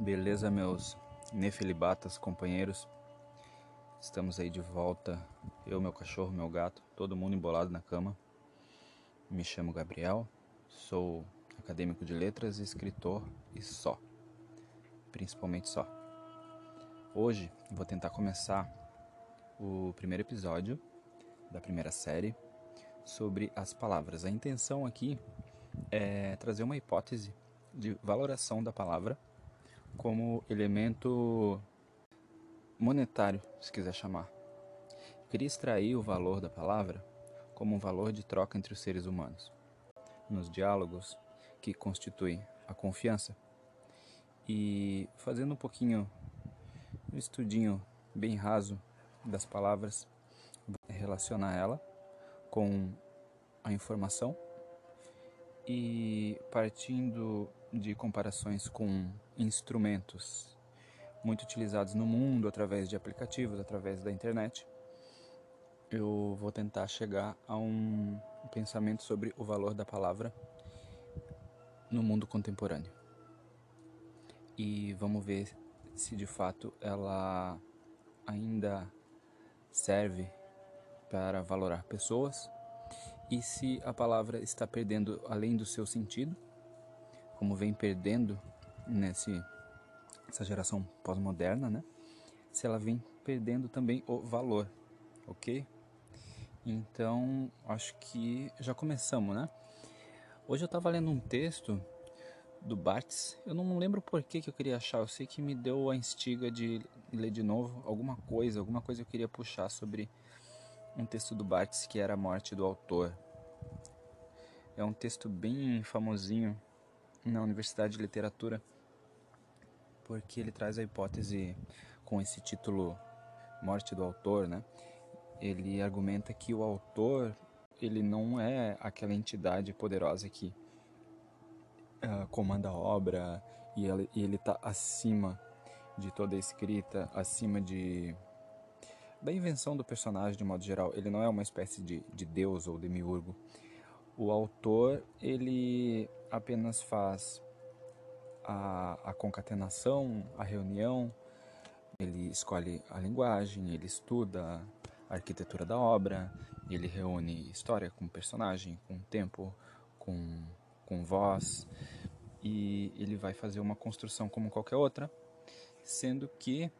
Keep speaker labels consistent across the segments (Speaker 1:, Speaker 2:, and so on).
Speaker 1: Beleza, meus nefilibatas companheiros? Estamos aí de volta, eu, meu cachorro, meu gato, todo mundo embolado na cama. Me chamo Gabriel, sou acadêmico de letras, escritor e só, principalmente só. Hoje vou tentar começar o primeiro episódio da primeira série sobre as palavras. A intenção aqui é trazer uma hipótese de valoração da palavra como elemento monetário, se quiser chamar. Queria extrair o valor da palavra como um valor de troca entre os seres humanos, nos diálogos que constituem a confiança. E fazendo um pouquinho um estudinho bem raso das palavras, relacionar ela com a informação e partindo de comparações com instrumentos muito utilizados no mundo através de aplicativos, através da internet, eu vou tentar chegar a um pensamento sobre o valor da palavra no mundo contemporâneo. E vamos ver se de fato ela ainda serve para valorar pessoas e se a palavra está perdendo além do seu sentido, como vem perdendo nesse essa geração pós-moderna, né? Se ela vem perdendo também o valor, ok? Então, acho que já começamos, né? Hoje eu estava lendo um texto do Barthes. Eu não lembro por que, que eu queria achar. Eu sei que me deu a instiga de ler de novo alguma coisa, alguma coisa eu queria puxar sobre um texto do Barthes que era a morte do autor. É um texto bem famosinho na Universidade de Literatura porque ele traz a hipótese com esse título Morte do Autor, né? Ele argumenta que o autor ele não é aquela entidade poderosa que uh, comanda a obra e ele está acima de toda a escrita, acima de da invenção do personagem de modo geral. Ele não é uma espécie de, de deus ou demiurgo. O autor ele apenas faz a, a concatenação, a reunião, ele escolhe a linguagem, ele estuda a arquitetura da obra, ele reúne história com personagem, com tempo, com, com voz, e ele vai fazer uma construção como qualquer outra, sendo que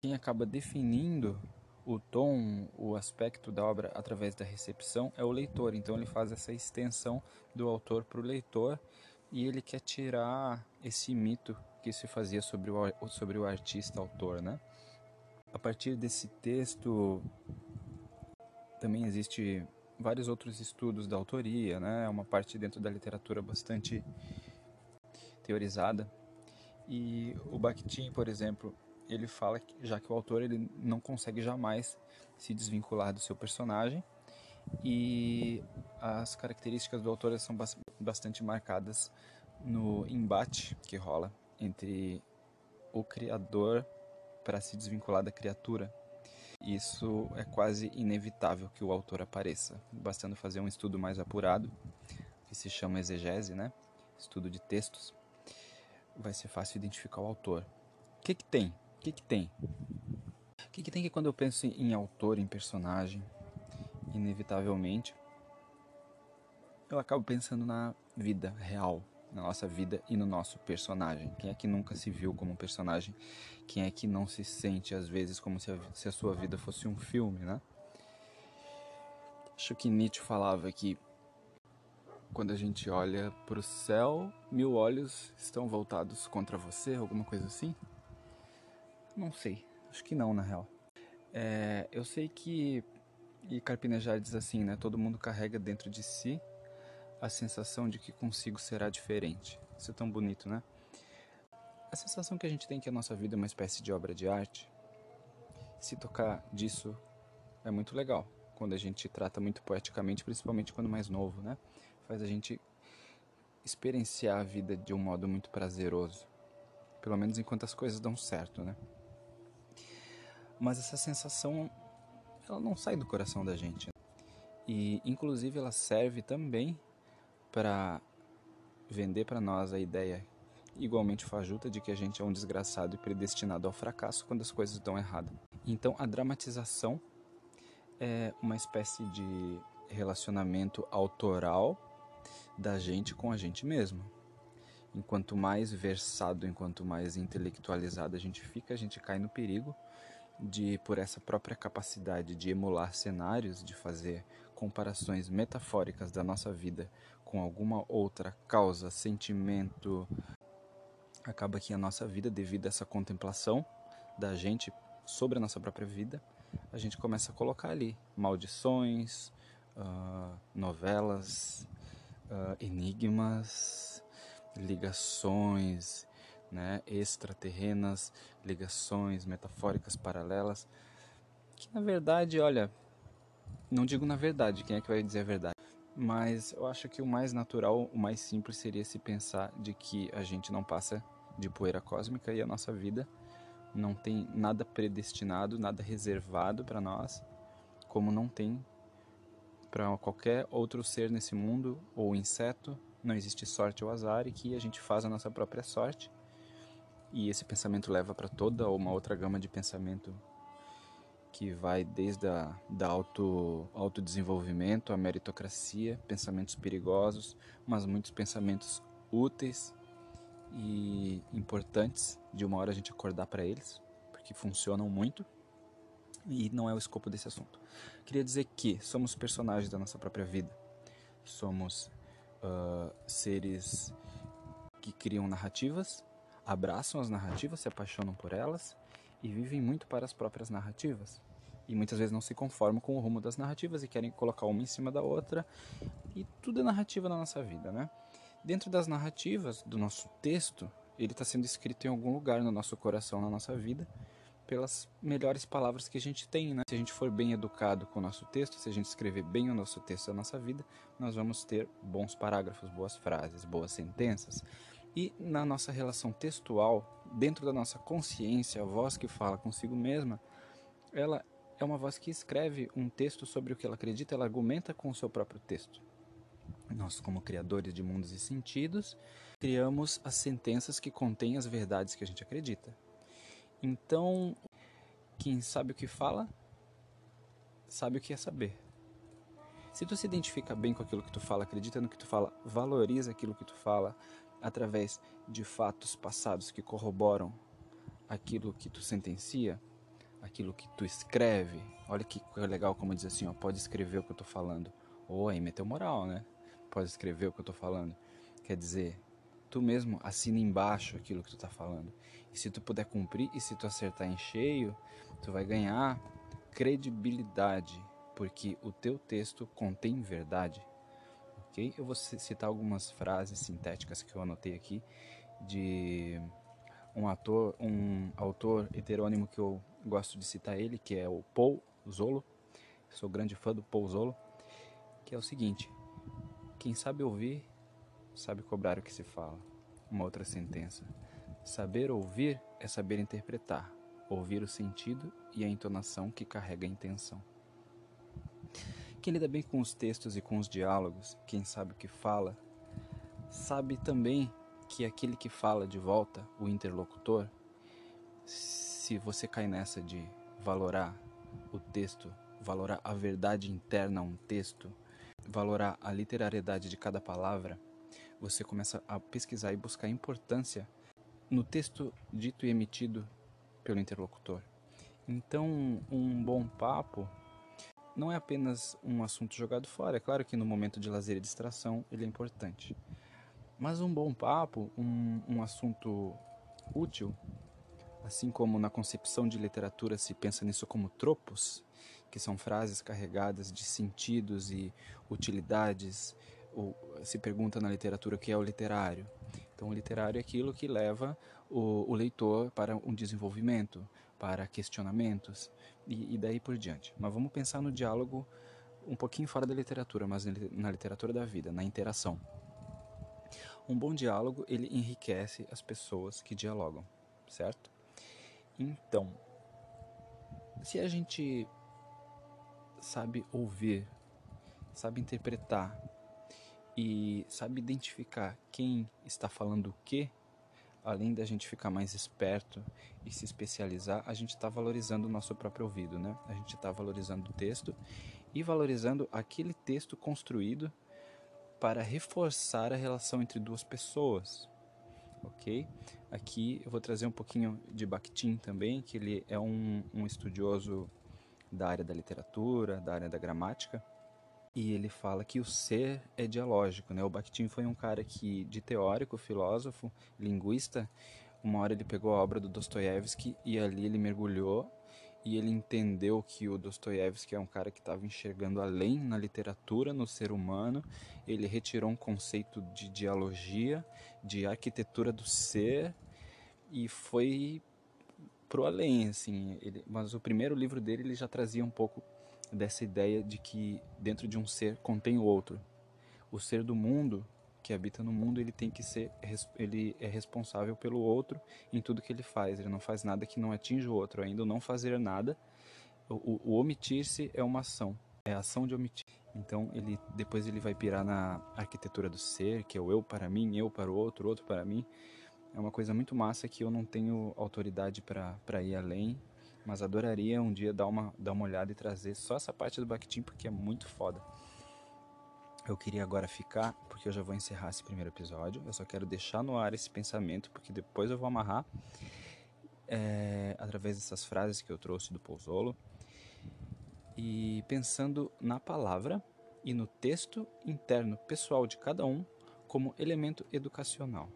Speaker 1: quem acaba definindo o tom, o aspecto da obra através da recepção é o leitor. Então ele faz essa extensão do autor para o leitor e ele quer tirar esse mito que se fazia sobre o, sobre o artista autor, né? A partir desse texto também existe vários outros estudos da autoria, né? É uma parte dentro da literatura bastante teorizada. E o Bakhtin, por exemplo, ele fala que já que o autor ele não consegue jamais se desvincular do seu personagem e as características do autor são bastante marcadas no embate que rola entre o criador para se desvincular da criatura. Isso é quase inevitável que o autor apareça, bastando fazer um estudo mais apurado, que se chama exegese, né? estudo de textos, vai ser fácil identificar o autor. O que, que tem? O que, que tem? O que, que tem que quando eu penso em autor, em personagem, inevitavelmente, eu acabo pensando na vida real, na nossa vida e no nosso personagem. Quem é que nunca se viu como um personagem? Quem é que não se sente às vezes como se a, se a sua vida fosse um filme, né? Acho que Nietzsche falava que quando a gente olha para o céu, mil olhos estão voltados contra você, alguma coisa assim? Não sei, acho que não na real. É, eu sei que e Carpinejar diz assim, né? Todo mundo carrega dentro de si a sensação de que consigo será diferente. Isso é tão bonito, né? A sensação que a gente tem que a nossa vida é uma espécie de obra de arte. Se tocar disso é muito legal. Quando a gente trata muito poeticamente, principalmente quando mais novo, né? Faz a gente experienciar a vida de um modo muito prazeroso. Pelo menos enquanto as coisas dão certo, né? Mas essa sensação ela não sai do coração da gente. E inclusive ela serve também para vender para nós a ideia igualmente fajuta de que a gente é um desgraçado e predestinado ao fracasso quando as coisas dão errado. Então, a dramatização é uma espécie de relacionamento autoral da gente com a gente mesmo. Enquanto mais versado, enquanto mais intelectualizado a gente fica, a gente cai no perigo de, por essa própria capacidade de emular cenários, de fazer comparações metafóricas da nossa vida com alguma outra causa, sentimento, acaba que a nossa vida, devido a essa contemplação da gente sobre a nossa própria vida, a gente começa a colocar ali maldições, uh, novelas, uh, enigmas, ligações né, extraterrenas, ligações metafóricas paralelas, que na verdade, olha, não digo na verdade, quem é que vai dizer a verdade? Mas eu acho que o mais natural, o mais simples seria se pensar de que a gente não passa de poeira cósmica e a nossa vida não tem nada predestinado, nada reservado para nós, como não tem para qualquer outro ser nesse mundo ou inseto, não existe sorte ou azar e que a gente faz a nossa própria sorte. E esse pensamento leva para toda uma outra gama de pensamento que vai desde a da auto autodesenvolvimento, a meritocracia, pensamentos perigosos, mas muitos pensamentos úteis e importantes de uma hora a gente acordar para eles, porque funcionam muito e não é o escopo desse assunto. Queria dizer que somos personagens da nossa própria vida, somos uh, seres que criam narrativas, abraçam as narrativas, se apaixonam por elas e vivem muito para as próprias narrativas. E muitas vezes não se conformam com o rumo das narrativas e querem colocar uma em cima da outra. E tudo é narrativa na nossa vida, né? Dentro das narrativas do nosso texto, ele está sendo escrito em algum lugar no nosso coração, na nossa vida, pelas melhores palavras que a gente tem, né? Se a gente for bem educado com o nosso texto, se a gente escrever bem o nosso texto da nossa vida, nós vamos ter bons parágrafos, boas frases, boas sentenças. E na nossa relação textual, dentro da nossa consciência, a voz que fala consigo mesma, ela é uma voz que escreve um texto sobre o que ela acredita, ela argumenta com o seu próprio texto. Nós, como criadores de mundos e sentidos, criamos as sentenças que contêm as verdades que a gente acredita. Então, quem sabe o que fala, sabe o que é saber. Se tu se identifica bem com aquilo que tu fala, acredita no que tu fala, valoriza aquilo que tu fala através de fatos passados que corroboram aquilo que tu sentencia, aquilo que tu escreve. Olha que legal como diz assim, ó, pode escrever o que eu tô falando. Ou aí meteu moral, né? Pode escrever o que eu tô falando. Quer dizer, tu mesmo assina embaixo aquilo que tu tá falando. E se tu puder cumprir e se tu acertar em cheio, tu vai ganhar credibilidade, porque o teu texto contém verdade. Eu vou citar algumas frases sintéticas que eu anotei aqui de um ator, um autor heterônimo que eu gosto de citar ele, que é o Paul Zolo. Sou grande fã do Paul Zolo, que é o seguinte: quem sabe ouvir, sabe cobrar o que se fala. Uma outra sentença. Saber ouvir é saber interpretar, ouvir o sentido e a entonação que carrega a intenção. Quem lida bem com os textos e com os diálogos, quem sabe o que fala, sabe também que aquele que fala de volta, o interlocutor, se você cai nessa de valorar o texto, valorar a verdade interna a um texto, valorar a literariedade de cada palavra, você começa a pesquisar e buscar importância no texto dito e emitido pelo interlocutor. Então, um bom papo não é apenas um assunto jogado fora. É claro que no momento de lazer e distração ele é importante. Mas um bom papo, um, um assunto útil, assim como na concepção de literatura se pensa nisso como tropos, que são frases carregadas de sentidos e utilidades, ou se pergunta na literatura o que é o literário. Então, o literário é aquilo que leva o, o leitor para um desenvolvimento, para questionamentos e, e daí por diante. Mas vamos pensar no diálogo um pouquinho fora da literatura, mas na literatura da vida, na interação. Um bom diálogo, ele enriquece as pessoas que dialogam, certo? Então, se a gente sabe ouvir, sabe interpretar e sabe identificar quem está falando o que, além da gente ficar mais esperto e se especializar, a gente está valorizando o nosso próprio ouvido, né? A gente está valorizando o texto e valorizando aquele texto construído para reforçar a relação entre duas pessoas, ok? Aqui eu vou trazer um pouquinho de Bakhtin também, que ele é um, um estudioso da área da literatura, da área da gramática, e ele fala que o ser é dialógico, né? O Bakhtin foi um cara que, de teórico, filósofo, linguista, uma hora ele pegou a obra do Dostoiévski e ali ele mergulhou e ele entendeu que o Dostoiévski é um cara que estava enxergando além na literatura, no ser humano. Ele retirou um conceito de dialogia, de arquitetura do ser e foi pro além, assim. Ele, mas o primeiro livro dele ele já trazia um pouco dessa ideia de que dentro de um ser contém o outro. O ser do mundo que habita no mundo, ele tem que ser ele é responsável pelo outro em tudo que ele faz. Ele não faz nada que não atinja o outro. Ainda o não fazer nada, o, o omitir-se é uma ação. É a ação de omitir. Então ele depois ele vai pirar na arquitetura do ser, que é o eu para mim, eu para o outro, outro para mim. É uma coisa muito massa que eu não tenho autoridade para ir além, mas adoraria um dia dar uma, dar uma olhada e trazer só essa parte do Bakhtin porque é muito foda. Eu queria agora ficar, porque eu já vou encerrar esse primeiro episódio. Eu só quero deixar no ar esse pensamento, porque depois eu vou amarrar é, através dessas frases que eu trouxe do Pozzolo. E pensando na palavra e no texto interno pessoal de cada um como elemento educacional.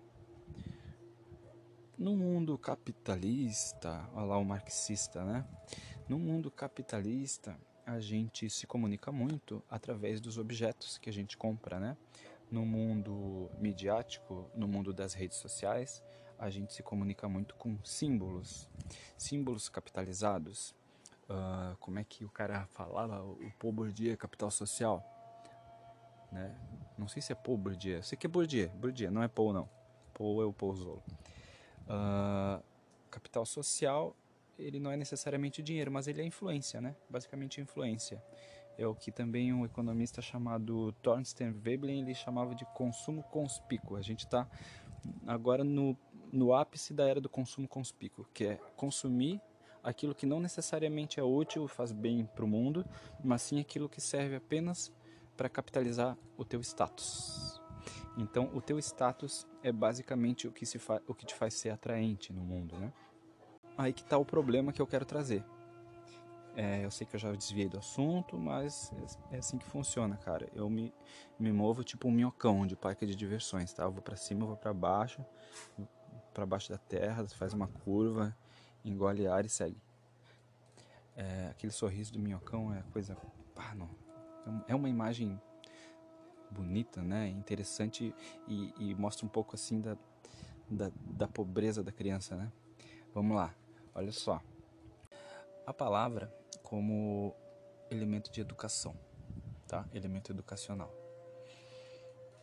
Speaker 1: No mundo capitalista, olha lá o marxista, né? No mundo capitalista, a gente se comunica muito através dos objetos que a gente compra, né? No mundo midiático, no mundo das redes sociais, a gente se comunica muito com símbolos, símbolos capitalizados. Uh, como é que o cara falava? O Paul Bourdieu, capital social, né? Não sei se é Paul Bourdieu, eu sei que é Bourdieu, Bourdieu, não é Paul não. Paul é o Pozzolo. Uh, capital social ele não é necessariamente dinheiro, mas ele é influência, né? Basicamente influência. É o que também um economista chamado Thorsten Veblen ele chamava de consumo conspícuo. A gente está agora no, no ápice da era do consumo conspícuo, que é consumir aquilo que não necessariamente é útil, faz bem para o mundo, mas sim aquilo que serve apenas para capitalizar o teu status. Então, o teu status é basicamente o que, se o que te faz ser atraente no mundo, né? aí que está o problema que eu quero trazer. É, eu sei que eu já desviei do assunto, mas é assim que funciona, cara. Eu me, me movo tipo um minhocão de parque de diversões, tá? Eu vou para cima, eu vou para baixo, para baixo da terra, faz uma curva, engole ar e segue. É, aquele sorriso do minhocão é coisa. Pá, não. É uma imagem bonita, né? Interessante e, e mostra um pouco assim da, da, da pobreza da criança, né? Vamos lá. Olha só. A palavra como elemento de educação, tá? Elemento educacional.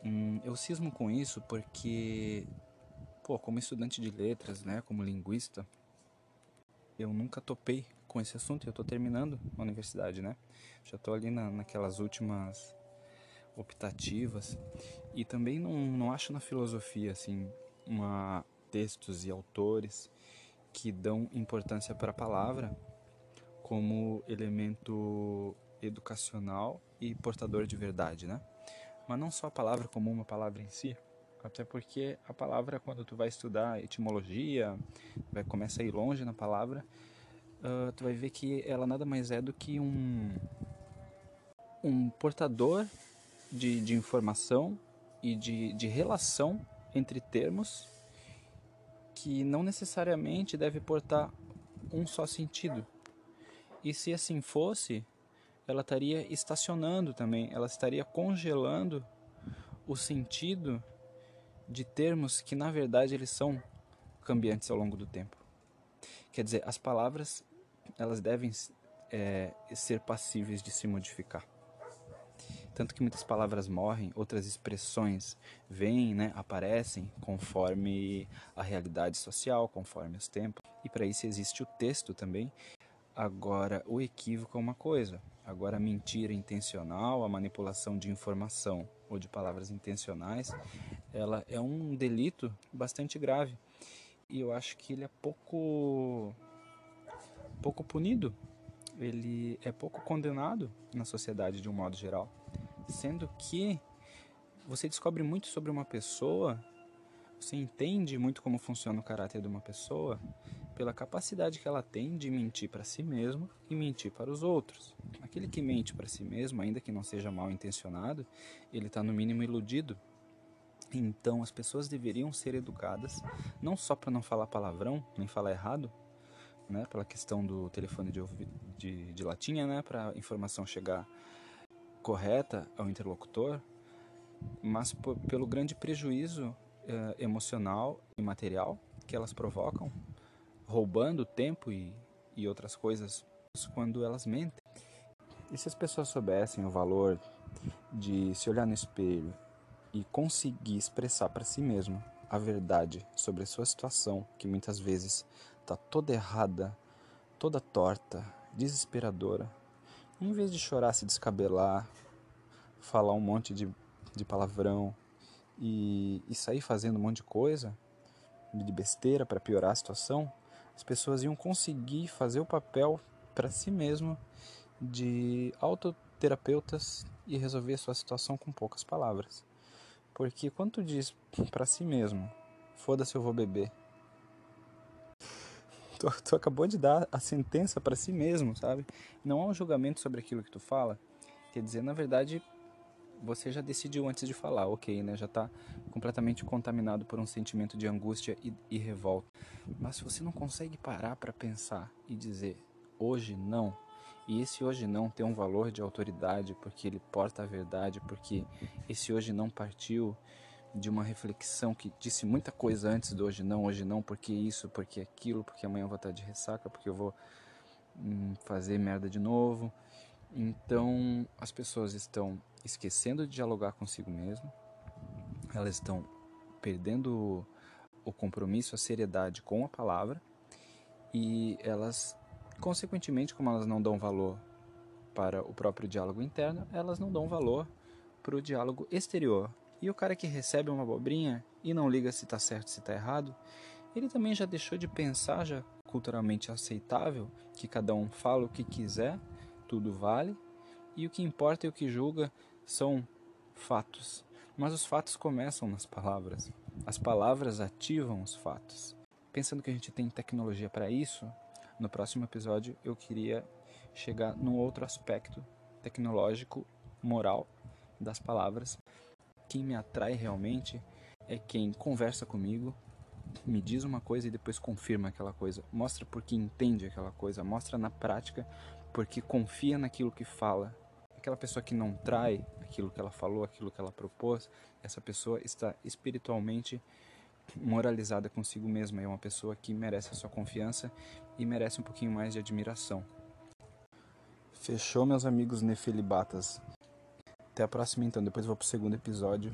Speaker 1: Hum, eu cismo com isso porque, pô, como estudante de letras, né, como linguista, eu nunca topei com esse assunto. Eu estou terminando a universidade, né? Já estou ali na, naquelas últimas optativas e também não, não acho na filosofia assim uma textos e autores que dão importância para a palavra como elemento educacional e portador de verdade, né? Mas não só a palavra como uma palavra em si, até porque a palavra quando tu vai estudar etimologia, vai começar a ir longe na palavra, uh, tu vai ver que ela nada mais é do que um um portador de, de informação e de, de relação entre termos que não necessariamente deve portar um só sentido. E se assim fosse, ela estaria estacionando também, ela estaria congelando o sentido de termos que na verdade eles são cambiantes ao longo do tempo. Quer dizer, as palavras elas devem é, ser passíveis de se modificar. Tanto que muitas palavras morrem, outras expressões vêm, né, aparecem conforme a realidade social, conforme os tempos. E para isso existe o texto também. Agora, o equívoco é uma coisa. Agora, a mentira intencional, a manipulação de informação ou de palavras intencionais, ela é um delito bastante grave. e eu acho que ele é pouco pouco punido, ele é pouco condenado na sociedade de um modo geral, sendo que você descobre muito sobre uma pessoa, você entende muito como funciona o caráter de uma pessoa pela capacidade que ela tem de mentir para si mesmo e mentir para os outros. Aquele que mente para si mesmo, ainda que não seja mal intencionado, ele está no mínimo iludido. Então as pessoas deveriam ser educadas não só para não falar palavrão, nem falar errado, né, pela questão do telefone de, de, de latinha, né, para a informação chegar correta ao interlocutor, mas pelo grande prejuízo eh, emocional e material que elas provocam, roubando tempo e, e outras coisas quando elas mentem. E se as pessoas soubessem o valor de se olhar no espelho e conseguir expressar para si mesmo a verdade sobre a sua situação, que muitas vezes está toda errada, toda torta, desesperadora, em vez de chorar, se descabelar, falar um monte de, de palavrão e, e sair fazendo um monte de coisa, de besteira para piorar a situação, as pessoas iam conseguir fazer o papel para si mesmo de autoterapeutas e resolver a sua situação com poucas palavras. Porque quando diz para si mesmo, foda-se eu vou beber, tu, tu acabou de dar a sentença para si mesmo, sabe? Não há um julgamento sobre aquilo que tu fala. Quer dizer, na verdade, você já decidiu antes de falar, ok, né? Já está completamente contaminado por um sentimento de angústia e, e revolta. Mas se você não consegue parar para pensar e dizer hoje não, e esse hoje não tem um valor de autoridade porque ele porta a verdade, porque esse hoje não partiu de uma reflexão que disse muita coisa antes do hoje não, hoje não, porque isso, porque aquilo, porque amanhã eu vou estar de ressaca, porque eu vou hum, fazer merda de novo. Então as pessoas estão esquecendo de dialogar consigo mesmo, elas estão perdendo o compromisso, a seriedade com a palavra. E elas, consequentemente, como elas não dão valor para o próprio diálogo interno, elas não dão valor para o diálogo exterior, e o cara que recebe uma abobrinha e não liga se está certo se está errado, ele também já deixou de pensar, já culturalmente aceitável, que cada um fala o que quiser, tudo vale, e o que importa e o que julga são fatos. Mas os fatos começam nas palavras. As palavras ativam os fatos. Pensando que a gente tem tecnologia para isso, no próximo episódio eu queria chegar num outro aspecto tecnológico, moral das palavras, quem me atrai realmente é quem conversa comigo, me diz uma coisa e depois confirma aquela coisa, mostra porque entende aquela coisa, mostra na prática porque confia naquilo que fala. Aquela pessoa que não trai aquilo que ela falou, aquilo que ela propôs, essa pessoa está espiritualmente moralizada consigo mesma, é uma pessoa que merece a sua confiança e merece um pouquinho mais de admiração. Fechou, meus amigos nefelibatas. Até a próxima então, depois vou pro segundo episódio